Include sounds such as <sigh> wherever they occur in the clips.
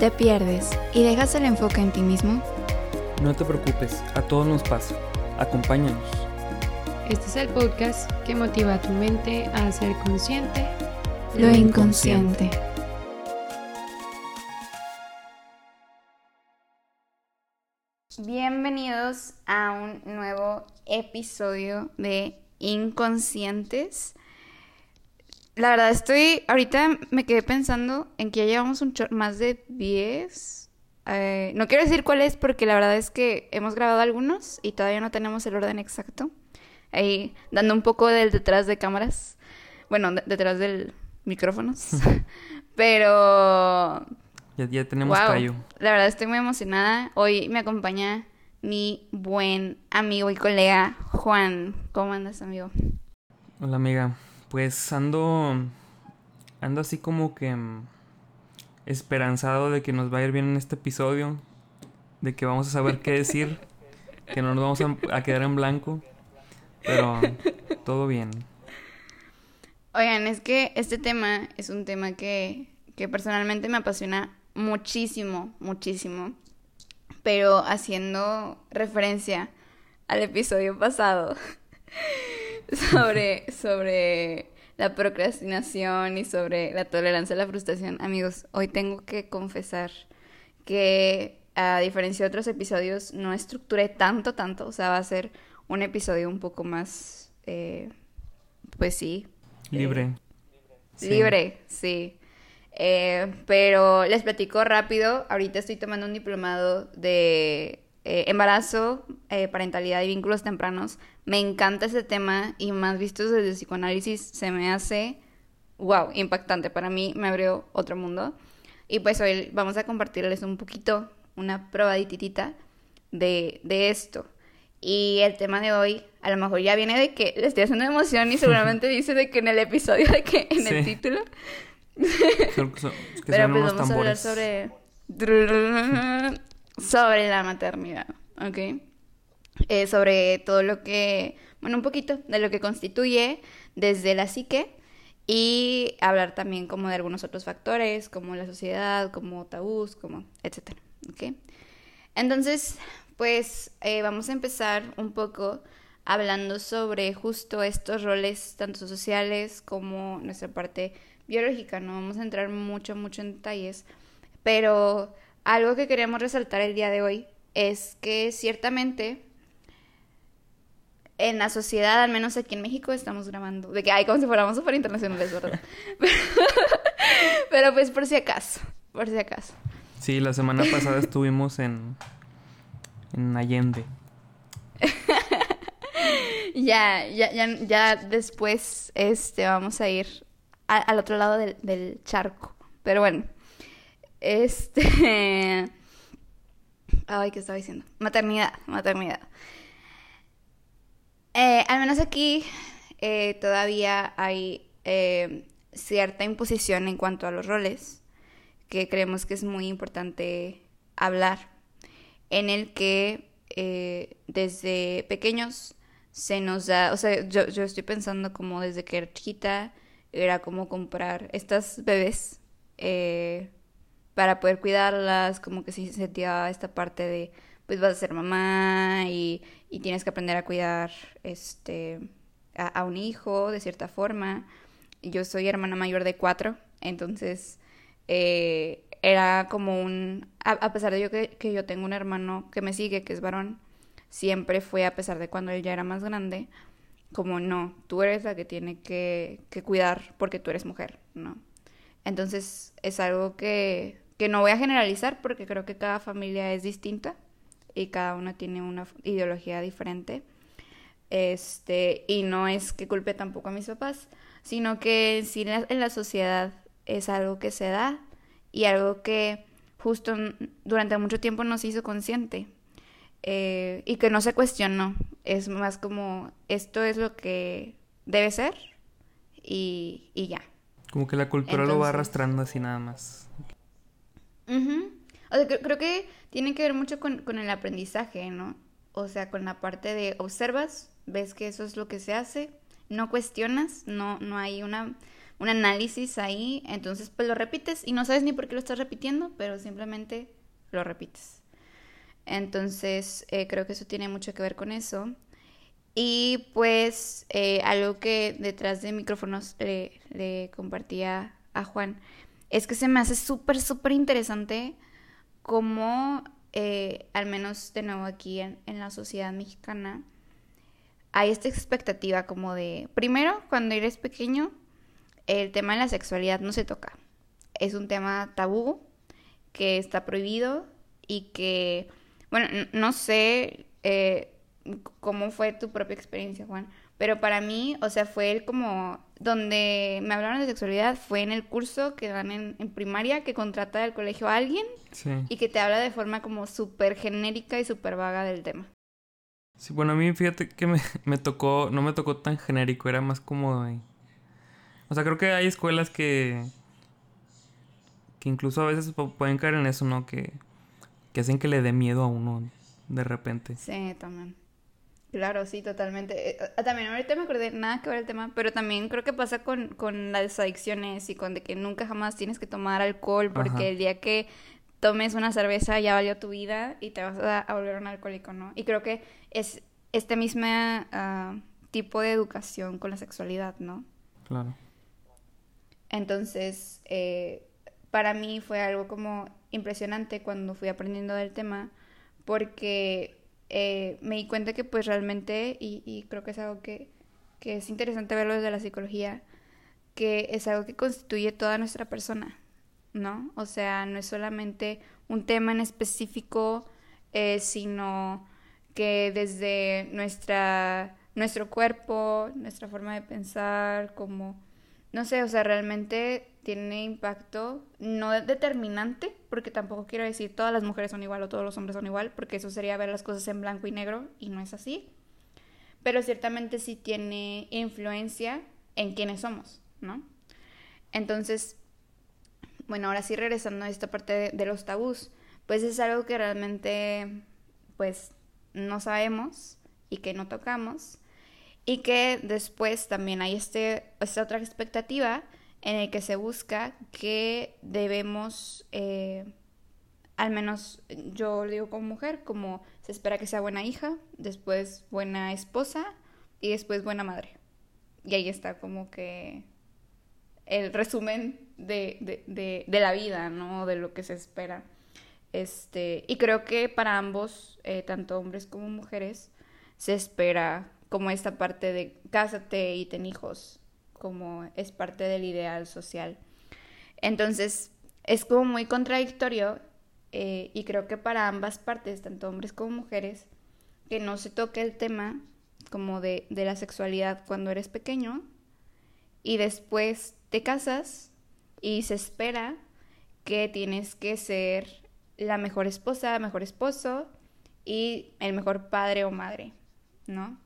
¿Te pierdes y dejas el enfoque en ti mismo? No te preocupes, a todos nos pasa. Acompáñanos. Este es el podcast que motiva a tu mente a ser consciente Lo inconsciente. Bienvenidos a un nuevo episodio de Inconscientes. La verdad estoy, ahorita me quedé pensando en que ya llevamos un más de 10. Eh, no quiero decir cuál es porque la verdad es que hemos grabado algunos y todavía no tenemos el orden exacto. Ahí dando un poco del detrás de cámaras. Bueno, de- detrás del micrófonos. <laughs> <laughs> Pero Ya, ya tenemos Wow, callo. La verdad estoy muy emocionada. Hoy me acompaña mi buen amigo y colega Juan. ¿Cómo andas, amigo? Hola amiga. Pues ando. Ando así como que. mm, Esperanzado de que nos va a ir bien en este episodio. De que vamos a saber qué decir. que no nos vamos a, a quedar en blanco. Pero todo bien. Oigan, es que este tema es un tema que, que personalmente me apasiona muchísimo, muchísimo. Pero haciendo referencia al episodio pasado sobre, sobre la procrastinación y sobre la tolerancia a la frustración. Amigos, hoy tengo que confesar que a diferencia de otros episodios no estructuré tanto, tanto. O sea, va a ser un episodio un poco más, eh, pues sí, Libre. Sí. Libre, sí. Eh, pero les platico rápido. Ahorita estoy tomando un diplomado de eh, embarazo, eh, parentalidad y vínculos tempranos. Me encanta ese tema y más visto desde el psicoanálisis se me hace, wow, impactante. Para mí me abrió otro mundo. Y pues hoy vamos a compartirles un poquito, una probadititita de, de esto. Y el tema de hoy, a lo mejor ya viene de que le estoy haciendo emoción y seguramente <laughs> dice de que en el episodio, de que en el título. Son- son- es que Pero pues vamos a hablar sobre. <laughs> sobre la maternidad, ¿ok? Eh, sobre todo lo que. Bueno, un poquito de lo que constituye desde la psique y hablar también como de algunos otros factores, como la sociedad, como tabús, como etcétera, ¿ok? Entonces, pues eh, vamos a empezar un poco hablando sobre justo estos roles, tanto sociales como nuestra parte biológica. No vamos a entrar mucho, mucho en detalles, pero algo que queremos resaltar el día de hoy es que ciertamente en la sociedad, al menos aquí en México, estamos grabando. De que, ay, como si fuéramos súper internacionales, ¿verdad? <laughs> Pero pues por si acaso, por si acaso. Sí, la semana pasada estuvimos en. En Allende. <laughs> Ya, ya, ya, ya después este, vamos a ir a- al otro lado del, del charco. Pero bueno, este... <laughs> Ay, ¿qué estaba diciendo? Maternidad, maternidad. Eh, al menos aquí eh, todavía hay eh, cierta imposición en cuanto a los roles, que creemos que es muy importante hablar, en el que desde pequeños se nos da, o sea, yo, estoy pensando como desde que era chiquita, era como comprar estas bebés para poder cuidarlas, como que sí se sentía esta parte de, pues vas a ser mamá y, y tienes que aprender a cuidar este, a, a un hijo de cierta forma. Yo soy hermana mayor de cuatro, entonces eh, era como un, a, a pesar de yo que, que yo tengo un hermano que me sigue, que es varón, siempre fue a pesar de cuando él ya era más grande, como no, tú eres la que tiene que, que cuidar porque tú eres mujer, ¿no? Entonces es algo que, que no voy a generalizar porque creo que cada familia es distinta y cada una tiene una ideología diferente. Este, y no es que culpe tampoco a mis papás, sino que en sí la- en la sociedad es algo que se da y algo que justo durante mucho tiempo no se hizo consciente eh, y que no se cuestionó. Es más como esto es lo que debe ser y, y ya. Como que la cultura lo va Entonces- arrastrando así nada más. Ujú. O sea, creo, creo que tiene que ver mucho con, con el aprendizaje, ¿no? O sea, con la parte de observas, ves que eso es lo que se hace, no cuestionas, no, no hay una un análisis ahí, entonces pues lo repites y no sabes ni por qué lo estás repitiendo, pero simplemente lo repites. Entonces eh, creo que eso tiene mucho que ver con eso. Y pues eh, algo que detrás de micrófonos le, le compartía a Juan es que se me hace súper, súper interesante cómo, eh, al menos de nuevo aquí en, la sociedad mexicana, hay esta expectativa como de, primero, cuando eres pequeño, el tema de la sexualidad no se toca. Es un tema tabú, que está prohibido y que, bueno, no sé eh, cómo fue tu propia experiencia, Juan, pero para mí, o sea, fue como donde me hablaron de sexualidad, fue en el curso que dan en, primaria, que contrata del colegio a alguien y que te habla de forma como súper genérica y súper vaga del tema. Sí, bueno, a mí fíjate que me, <laughs> me, tocó, no me tocó tan genérico, era más como... O sea, creo que hay escuelas que... que incluso a veces pueden caer en eso, ¿no? Que, que hacen que le dé miedo a uno de repente. Sí, también. Claro, sí, totalmente. Eh, ah, también ahorita me acordé, nada que ver el tema, pero también creo que pasa con, con las adicciones y con de que nunca jamás tienes que tomar alcohol porque el día que tomes una cerveza ya valió tu vida y te vas a, volver un alcohólico, ¿no? Y creo que es este mismo uh, tipo de educación con la sexualidad, ¿no? Claro. Entonces, eh, para mí fue algo como impresionante cuando fui aprendiendo del tema porque eh, me di cuenta que pues realmente, y, creo que es algo que, que, es interesante verlo desde la psicología, que es algo que constituye toda nuestra persona, ¿no? O sea, no es solamente un tema en específico, eh, sino que desde nuestra, nuestro cuerpo, nuestra forma de pensar, como, no sé, o sea, realmente tiene impacto no determinante, porque tampoco quiero decir todas las mujeres son igual o todos los hombres son igual, porque eso sería ver las cosas en blanco y negro y no es así. Pero ciertamente sí tiene influencia en quiénes somos, ¿no? Entonces, bueno, ahora sí regresando a esta parte de, de los tabús, pues es algo que realmente, pues, no sabemos y que no tocamos y que después también hay este, esta otra expectativa en el que se busca que debemos, eh, al menos yo lo digo como mujer, como se espera que sea buena hija, después buena esposa y después buena madre. Y ahí está como que el resumen de, de, la vida, ¿no? De lo que se espera. Este, y creo que para ambos, eh, tanto hombres como mujeres, se espera como esta parte de cásate y ten hijos como es parte del ideal social. Entonces, es como muy contradictorio eh, y creo que para ambas partes, tanto hombres como mujeres, que no se toque el tema como de, de la sexualidad cuando eres pequeño y después te casas y se espera que tienes que ser la mejor esposa, mejor esposo y el mejor padre o madre, ¿no?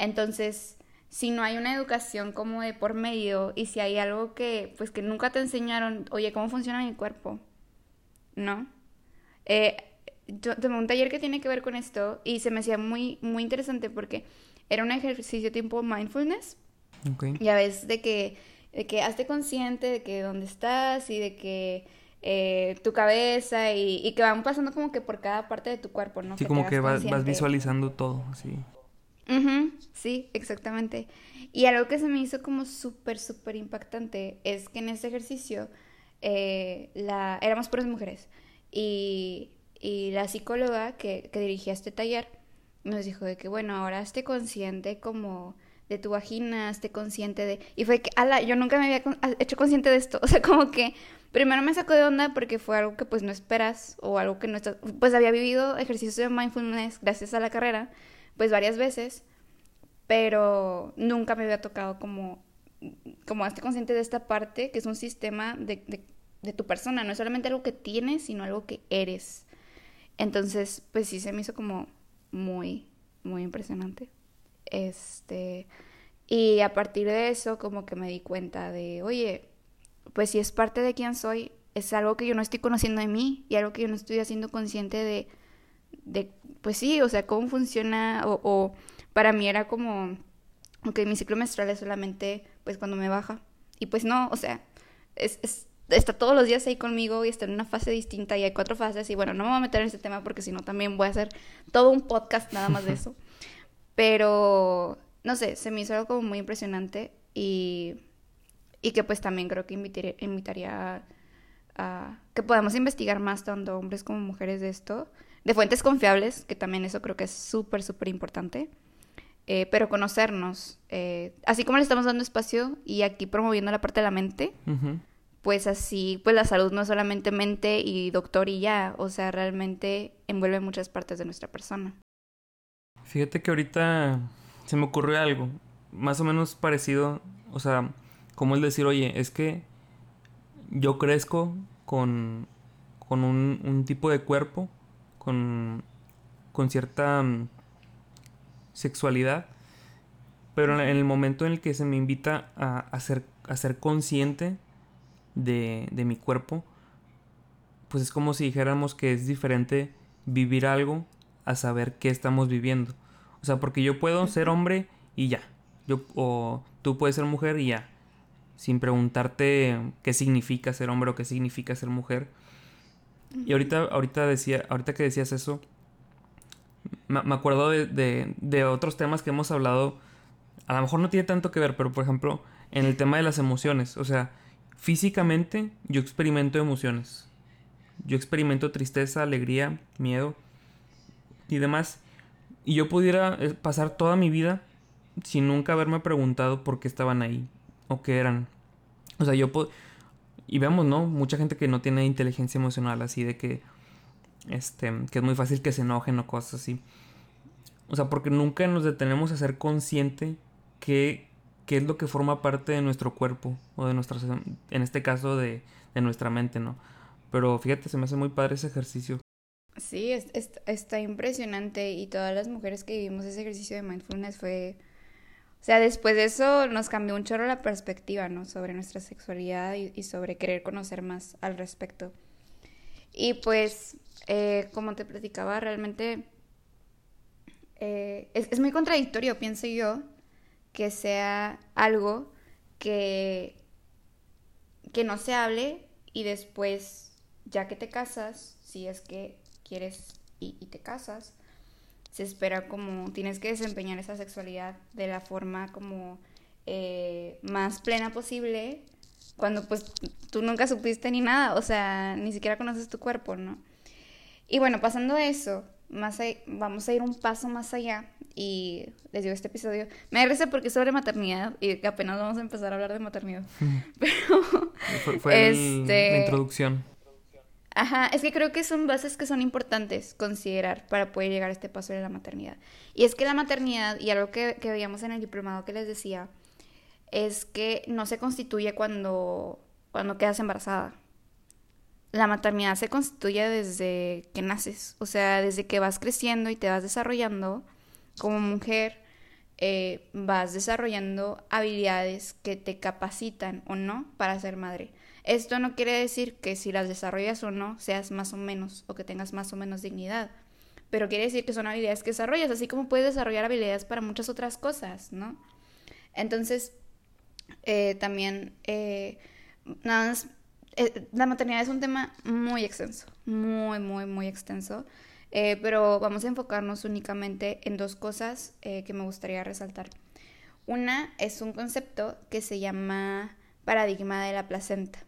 Entonces, si no hay una educación como de por medio y si hay algo que pues que nunca te enseñaron, oye, ¿cómo funciona mi cuerpo? ¿No? Eh, yo tomé un taller que tiene que ver con esto y se me hacía muy, muy interesante porque era un ejercicio tipo mindfulness. Okay. Ya ves, de que, de que hazte consciente de que dónde estás y de que eh, tu cabeza y, que van pasando como que por cada parte de tu cuerpo, ¿no? Sí, como que vas, vas, visualizando todo, así sí, exactamente. Y algo que se me hizo como súper, súper impactante es que en ese ejercicio eh, la, éramos puras mujeres y, y la psicóloga que, que, dirigía este taller nos dijo de que, bueno, ahora esté consciente como de tu vagina, esté consciente de... Y fue que, ala, yo nunca me había hecho consciente de esto. <laughs> O sea, como que primero me sacó de onda porque fue algo que pues no esperas o algo que no estás... Pues había vivido ejercicios de mindfulness gracias a la carrera pues varias veces, pero nunca me había tocado como, como estar consciente de esta parte, que es un sistema de, de, tu persona, no es solamente algo que tienes, sino algo que eres. Entonces, pues sí se me hizo como muy, muy impresionante. Este, y a partir de eso, como que me di cuenta de, oye, pues si es parte de quién soy, es algo que yo no estoy conociendo de mí y algo que yo no estoy haciendo consciente de, de, pues sí, o sea, cómo funciona, o, para mí era como, ok, mi ciclo menstrual es solamente, pues cuando me baja, Y pues no, o sea, es, está todos los días ahí conmigo y está en una fase distinta y hay cuatro fases y bueno, no me voy a meter en ese tema porque si no también voy a hacer todo un podcast nada más de eso. <laughs> Pero, no sé, se me hizo algo como muy impresionante y, y que pues también creo que invitaría, invitaría a, que podamos investigar más tanto hombres como mujeres de esto, de fuentes confiables, que también eso creo que es súper, súper importante. Eh, pero conocernos, eh, así como le estamos dando espacio y aquí promoviendo la parte de la mente, pues así, pues la salud no es solamente mente y doctor y ya, o sea, realmente envuelve muchas partes de nuestra persona. Fíjate que ahorita se me ocurrió algo, más o menos parecido, o sea, como el decir, oye, es que yo crezco con, con un, un tipo de cuerpo, con, con cierta mm, sexualidad, pero en el momento en el que se me invita a, a, ser, a ser consciente de, de mi cuerpo, pues es como si dijéramos que es diferente vivir algo a saber qué estamos viviendo. O sea, porque yo puedo ser hombre y ya. Yo, o tú puedes ser mujer y ya. Sin preguntarte qué significa ser hombre o qué significa ser mujer. Y ahorita, ahorita decía, ahorita que decías eso, me, acuerdo de, de, otros temas que hemos hablado. A lo mejor no tiene tanto que ver, pero por ejemplo, en el tema de las emociones. O sea, físicamente yo experimento emociones. Yo experimento tristeza, alegría, miedo y demás. Y yo pudiera eh, pasar toda mi vida sin nunca haberme preguntado por qué estaban ahí o qué eran. O sea, yo puedo... Y vemos, ¿no? Mucha gente que no tiene inteligencia emocional, así de que este, que es muy fácil que se enojen o cosas así. O sea, porque nunca nos detenemos a ser consciente que qué es lo que forma parte de nuestro cuerpo o de nuestra, en este caso de, de nuestra mente, ¿no? Pero fíjate, se me hace muy padre ese ejercicio. Sí, es, está impresionante y todas las mujeres que vivimos ese ejercicio de mindfulness fue... O sea, después de eso nos cambió un chorro la perspectiva, ¿no? Sobre nuestra sexualidad y, sobre querer conocer más al respecto. Y pues eh, como te platicaba, realmente eh, es, muy contradictorio, pienso yo, que sea algo que, que no se hable y después, ya que te casas, si es que quieres y, te casas, se espera como tienes que desempeñar esa sexualidad de la forma como eh, más plena posible cuando pues tú nunca supiste ni nada, o sea, ni siquiera conoces tu cuerpo, ¿no? Y bueno, pasando a eso, más vamos a ir un paso más allá y les digo este episodio, me risa porque es sobre maternidad y que apenas vamos a empezar a hablar de maternidad. <laughs> <laughs> Pero fue, este, la introducción. Ajá, es que creo que son bases que son importantes considerar para poder llegar a este paso de la maternidad. Y es que la maternidad, y algo que, que veíamos en el diplomado que les decía, es que no se constituye cuando, cuando quedas embarazada la maternidad se constituye desde que naces, o sea, desde que vas creciendo y te vas desarrollando como mujer, eh, vas desarrollando habilidades que te capacitan o no para ser madre. Esto no quiere decir que si las desarrollas o no seas más o menos o que tengas más o menos dignidad, pero quiere decir que son habilidades que desarrollas, así como puedes desarrollar habilidades para muchas otras cosas, ¿no? Entonces, eh, también, eh, nada más eh, la maternidad es un tema muy extenso, muy, muy, muy extenso. Eh, pero vamos a enfocarnos únicamente en dos cosas que me gustaría resaltar. Una es un concepto que se llama paradigma de la placenta.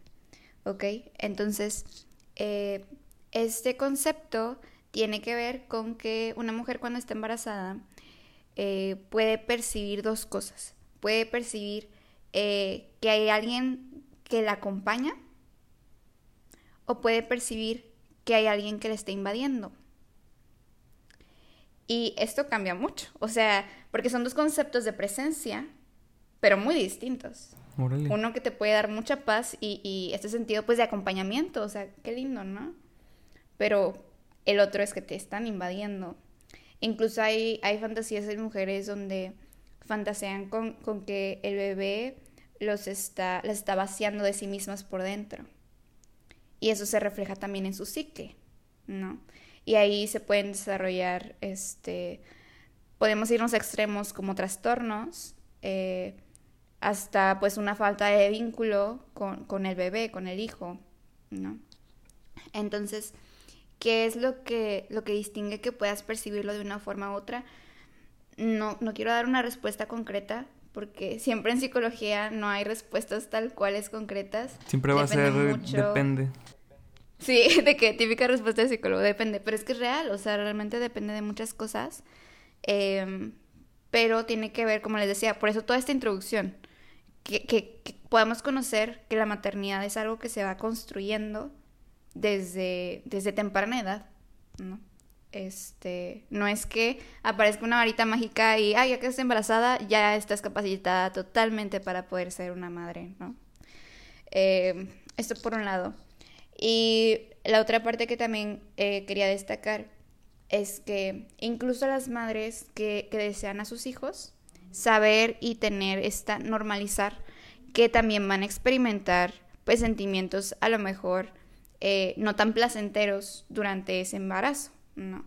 ¿Ok? Entonces, este concepto tiene que ver con que una mujer cuando está embarazada puede percibir dos cosas. Puede percibir que hay alguien que la acompaña o puede percibir que hay alguien que le está invadiendo. Y esto cambia mucho, o sea, porque son dos conceptos de presencia, pero muy distintos. Uno que te puede dar mucha paz y, este sentido pues de acompañamiento, o sea, qué lindo, ¿no? Pero el otro es que te están invadiendo. Incluso hay, hay fantasías de mujeres donde fantasean con, con que el bebé los está, las está vaciando de sí mismas por dentro. Y eso se refleja también en su psique, ¿no? Y ahí se pueden desarrollar, este, podemos irnos a extremos como trastornos, eh, hasta pues una falta de vínculo con, con el bebé, con el hijo, ¿no? Entonces, ¿qué es lo que, lo que distingue que puedas percibirlo de una forma u otra? No, no quiero dar una respuesta concreta, porque siempre en psicología no hay respuestas tal cuales concretas. Siempre va a ser, depende. Sí, <laughs> de qué típica respuesta de psicólogo, depende, pero es que es real, o sea, realmente depende de muchas cosas, em, pero tiene que ver, como les decía, por eso toda esta introducción, que, que, podamos conocer que la maternidad es algo que se va construyendo desde, desde temprana edad, ¿no? Este, no es que aparezca una varita mágica y, ay, ya que estás embarazada, ya estás capacitada totalmente para poder ser una madre, ¿no? Eh, esto por un lado. Y la otra parte que también eh, quería destacar es que incluso las madres que desean a sus hijos, saber y tener esta, normalizar que también van a experimentar pues sentimientos a lo mejor eh, no tan placenteros durante ese embarazo, ¿no?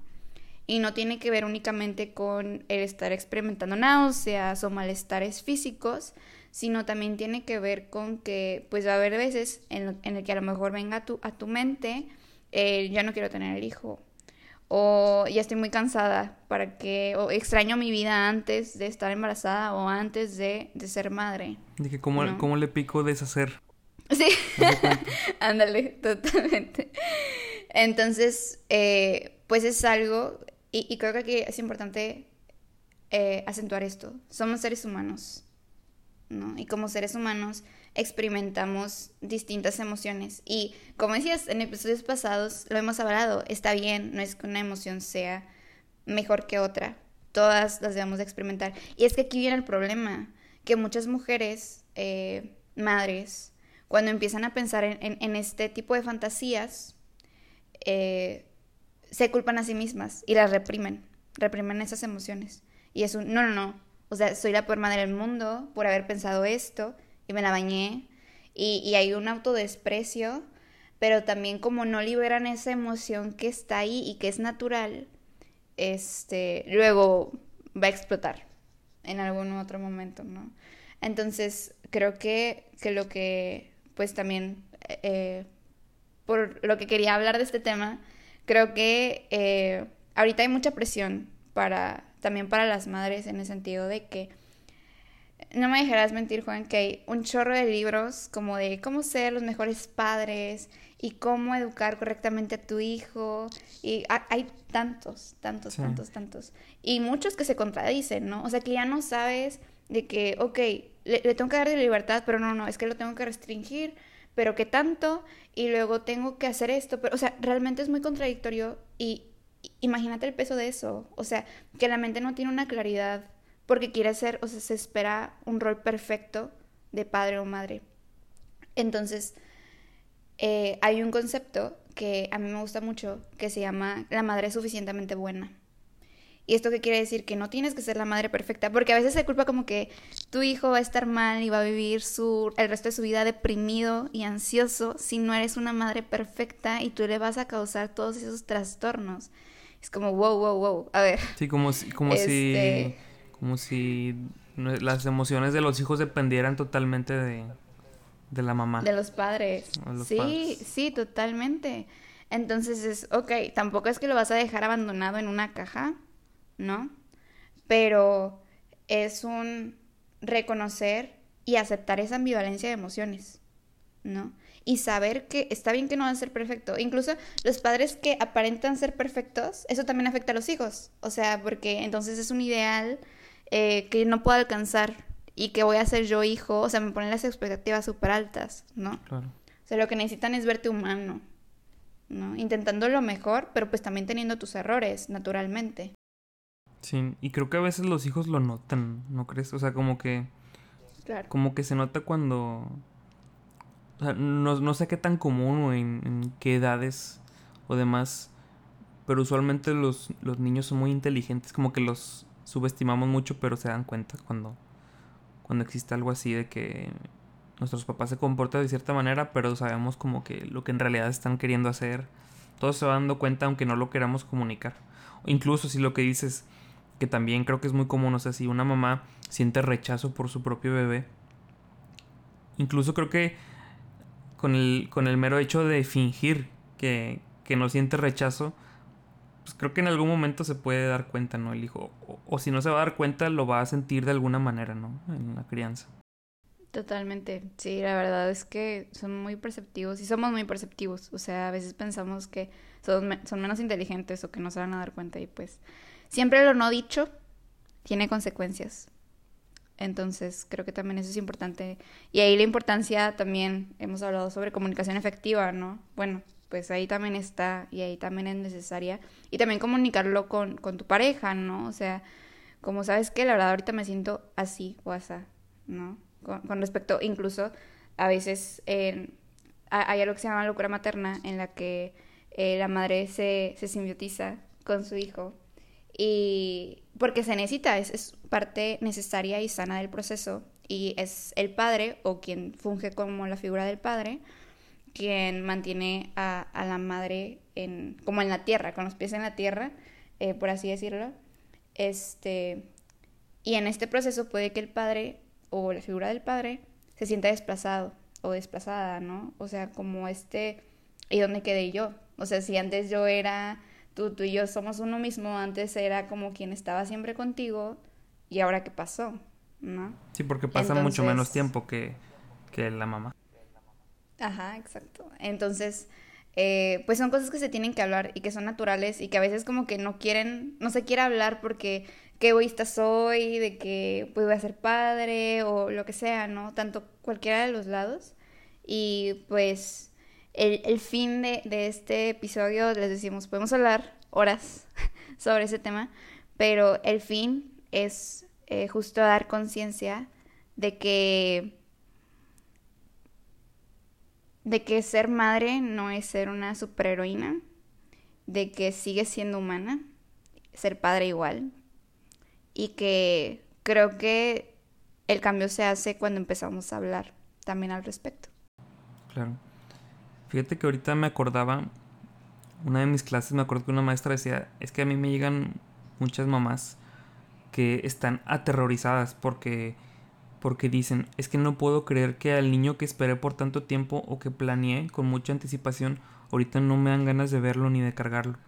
Y no tiene que ver únicamente con el estar experimentando náuseas o malestares físicos, sino también tiene que ver con que pues va a haber veces en, el que a lo mejor venga a tu, a tu mente, eh, ya no quiero tener el hijo, o ya estoy muy cansada, para que, o extraño mi vida antes de estar embarazada o antes de, de ser madre. Dije, ¿cómo, ¿cómo le pico deshacer? Sí, <laughs> ándale, totalmente. Entonces, eh, pues es algo, y, creo que aquí es importante eh, acentuar esto. Somos seres humanos, ¿no? Y como seres humanos experimentamos distintas emociones. Y como decías en episodios pasados, lo hemos hablado, está bien, no es que una emoción sea mejor que otra. Todas las debemos de experimentar. Y es que aquí viene el problema, que muchas mujeres, eh, madres, cuando empiezan a pensar en, este tipo de fantasías, eh, se culpan a sí mismas y las reprimen, reprimen esas emociones. Y es un, no, no, no, o sea, soy la peor madre del mundo por haber pensado esto y me la bañé. Y, y hay un autodesprecio, pero también como no liberan esa emoción que está ahí y que es natural, este, luego va a explotar en algún otro momento, ¿no? Entonces, creo que, que lo que pues también eh, por lo que quería hablar de este tema, creo que eh, ahorita hay mucha presión para también para las madres en el sentido de que no me dejarás mentir, Juan, que hay un chorro de libros como de cómo ser los mejores padres y cómo educar correctamente a tu hijo. Y hay tantos, tantos, tantos, tantos. Y muchos que se contradicen, ¿no? O sea, que ya no sabes de que, ok, le, tengo que dar de libertad, pero no, no, es que lo tengo que restringir, pero qué tanto, y luego tengo que hacer esto, pero, o sea, realmente es muy contradictorio y, imagínate el peso de eso, o sea, que la mente no tiene una claridad porque quiere ser, o sea, se espera un rol perfecto de padre o madre. Entonces, eh, hay un concepto que a mí me gusta mucho que se llama la madre suficientemente buena. ¿Y esto qué quiere decir? Que no tienes que ser la madre perfecta, porque a veces se culpa como que tu hijo va a estar mal y va a vivir su, el resto de su vida deprimido y ansioso si no eres una madre perfecta y tú le vas a causar todos esos trastornos. Es como, wow, wow, wow, a ver. Sí, como si, como si, este como si las emociones de los hijos dependieran totalmente de, de la mamá. De los padres. sí, sí, totalmente. Entonces es, ok, tampoco es que lo vas a dejar abandonado en una caja ¿no? Pero es un reconocer y aceptar esa ambivalencia de emociones, ¿no? Y saber que está bien que no va a ser perfecto. Incluso los padres que aparentan ser perfectos, eso también afecta a los hijos. O sea, porque entonces es un ideal eh, que no puedo alcanzar y que voy a ser yo hijo. O sea, me ponen las expectativas súper altas, ¿no? Claro. O sea, lo que necesitan es verte humano, ¿no? Intentando lo mejor, pero pues también teniendo tus errores, naturalmente. Sí, y creo que a veces los hijos lo notan, ¿no crees? O sea, como que... Claro. Como que se nota cuando... O sea, no, sé qué tan común o en, qué edades o demás, pero usualmente los, los niños son muy inteligentes, como que los subestimamos mucho, pero se dan cuenta cuando, cuando existe algo así de que nuestros papás se comportan de cierta manera, pero sabemos como que lo que en realidad están queriendo hacer. Todos se van dando cuenta aunque no lo queramos comunicar. incluso si lo que dices que también creo que es muy común, o sea, si una mamá siente rechazo por su propio bebé, incluso creo que con el, con el mero hecho de fingir que, que no siente rechazo, pues creo que en algún momento se puede dar cuenta, ¿no? El hijo. O, o, si no se va a dar cuenta, lo va a sentir de alguna manera, ¿no? En la crianza. Totalmente. Sí, la verdad es que son muy perceptivos y somos muy perceptivos. O sea, a veces pensamos que son, son menos inteligentes o que no se van a dar cuenta y pues siempre lo no dicho tiene consecuencias. Entonces, creo que también eso es importante. Y ahí la importancia también, hemos hablado sobre comunicación efectiva, ¿no? Bueno, pues ahí también está y ahí también es necesaria. Y también comunicarlo con, con tu pareja, ¿no? O sea, como sabes que la verdad ahorita me siento así o así, ¿no? Con, respecto, incluso a veces hay algo que se llama locura materna, en la que eh, la madre se, se simbiotiza con su hijo y porque se necesita, es, es, parte necesaria y sana del proceso y es el padre o quien funge como la figura del padre quien mantiene a, a la madre en, como en la tierra, con los pies en la tierra, eh, por así decirlo. Este, y en este proceso puede que el padre o la figura del padre se sienta desplazado o desplazada, ¿no? O sea, como este, ¿y dónde quedé yo? O sea, si antes yo era tú, tú y yo somos uno mismo, antes era como quien estaba siempre contigo y ahora qué pasó, ¿no? Sí, porque pasa Entonces... mucho menos tiempo que, que la mamá. Ajá, exacto. Entonces, eh, pues son cosas que se tienen que hablar y que son naturales y que a veces como que no quieren, no se quiere hablar porque qué egoísta soy, de que pues voy a ser padre o lo que sea, ¿no? Tanto cualquiera de los lados. Y pues el, el fin de, de, este episodio, les decimos, podemos hablar horas <laughs> sobre ese tema, pero el fin es eh, justo dar conciencia de que de que ser madre no es ser una superheroína, de que sigue siendo humana, ser padre igual, y que creo que el cambio se hace cuando empezamos a hablar también al respecto. Claro. Fíjate que ahorita me acordaba, una de mis clases me acuerdo que una maestra decía, es que a mí me llegan muchas mamás que están aterrorizadas porque porque dicen, es que no puedo creer que al niño que esperé por tanto tiempo o que planeé con mucha anticipación, ahorita no me dan ganas de verlo ni de cargarlo.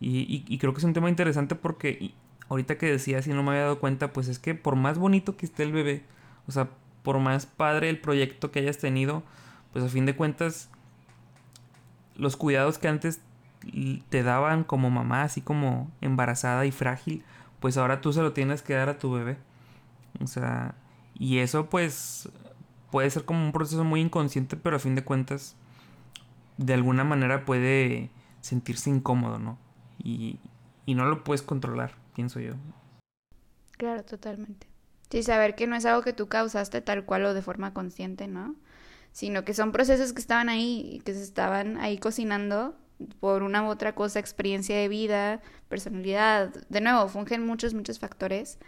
Y, y, creo que es un tema interesante porque ahorita que decía, si no me había dado cuenta, pues es que por más bonito que esté el bebé, o sea, por más padre el proyecto que hayas tenido, pues a fin de cuentas, los cuidados que antes te daban como mamá, así como embarazada y frágil, pues ahora tú se lo tienes que dar a tu bebé. O sea, y eso pues puede ser como un proceso muy inconsciente, pero a fin de cuentas de alguna manera puede sentirse incómodo, ¿no? Y, y no lo puedes controlar, pienso yo. Claro, totalmente. Sí, saber que no es algo que tú causaste tal cual o de forma consciente, ¿no? Sino que son procesos que estaban ahí, que se estaban ahí cocinando por una u otra cosa, experiencia de vida, personalidad. De nuevo, fungen muchos, muchos factores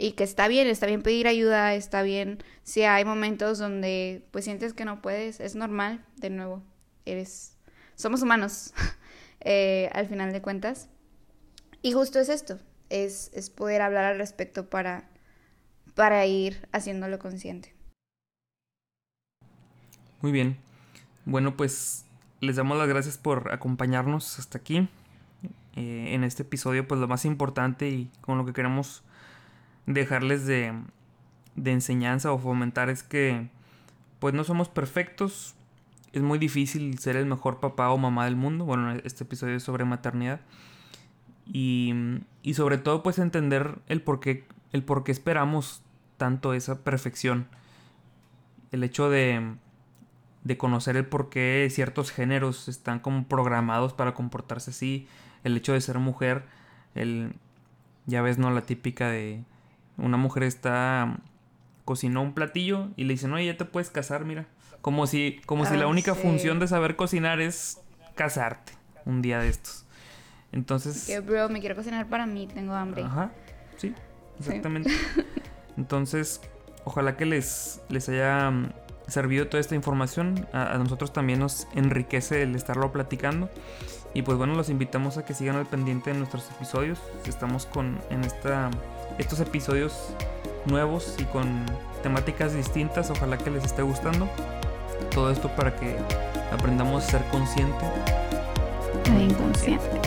y que está bien, está bien pedir ayuda, está bien si hay momentos donde pues sientes que no puedes, es normal, de nuevo, eres, somos humanos <laughs> eh, al final de cuentas. Y justo es esto, es, es poder hablar al respecto para, para ir haciéndolo consciente. Muy bien, bueno pues les damos las gracias por acompañarnos hasta aquí. Eh, en este episodio pues lo más importante y con lo que queremos dejarles de, de enseñanza o fomentar es que pues no somos perfectos. Es muy difícil ser el mejor papá o mamá del mundo. Bueno, este episodio es sobre maternidad. Y, y sobre todo pues entender el por qué, el por qué esperamos tanto esa perfección. El hecho de, de conocer el por qué ciertos géneros están como programados para comportarse así. El hecho de ser mujer. El, ya ves, ¿no? La típica de una mujer está cocinó un platillo y le dicen, oye, ya te puedes casar, mira. Como si, como si la ah, única función de saber cocinar es casarte un día de estos. Entonces. Que, bro, me quiero cocinar para mí, tengo hambre. Ajá, sí, exactamente. <laughs> Entonces, ojalá que les, les haya mm, servido toda esta información. A, a, nosotros también nos enriquece el estarlo platicando. Y pues bueno, los invitamos a que sigan al pendiente de nuestros episodios. Estamos con en esta estos episodios nuevos y con temáticas distintas. Ojalá que les esté gustando. Todo esto para que aprendamos a ser consciente. Inconsciente.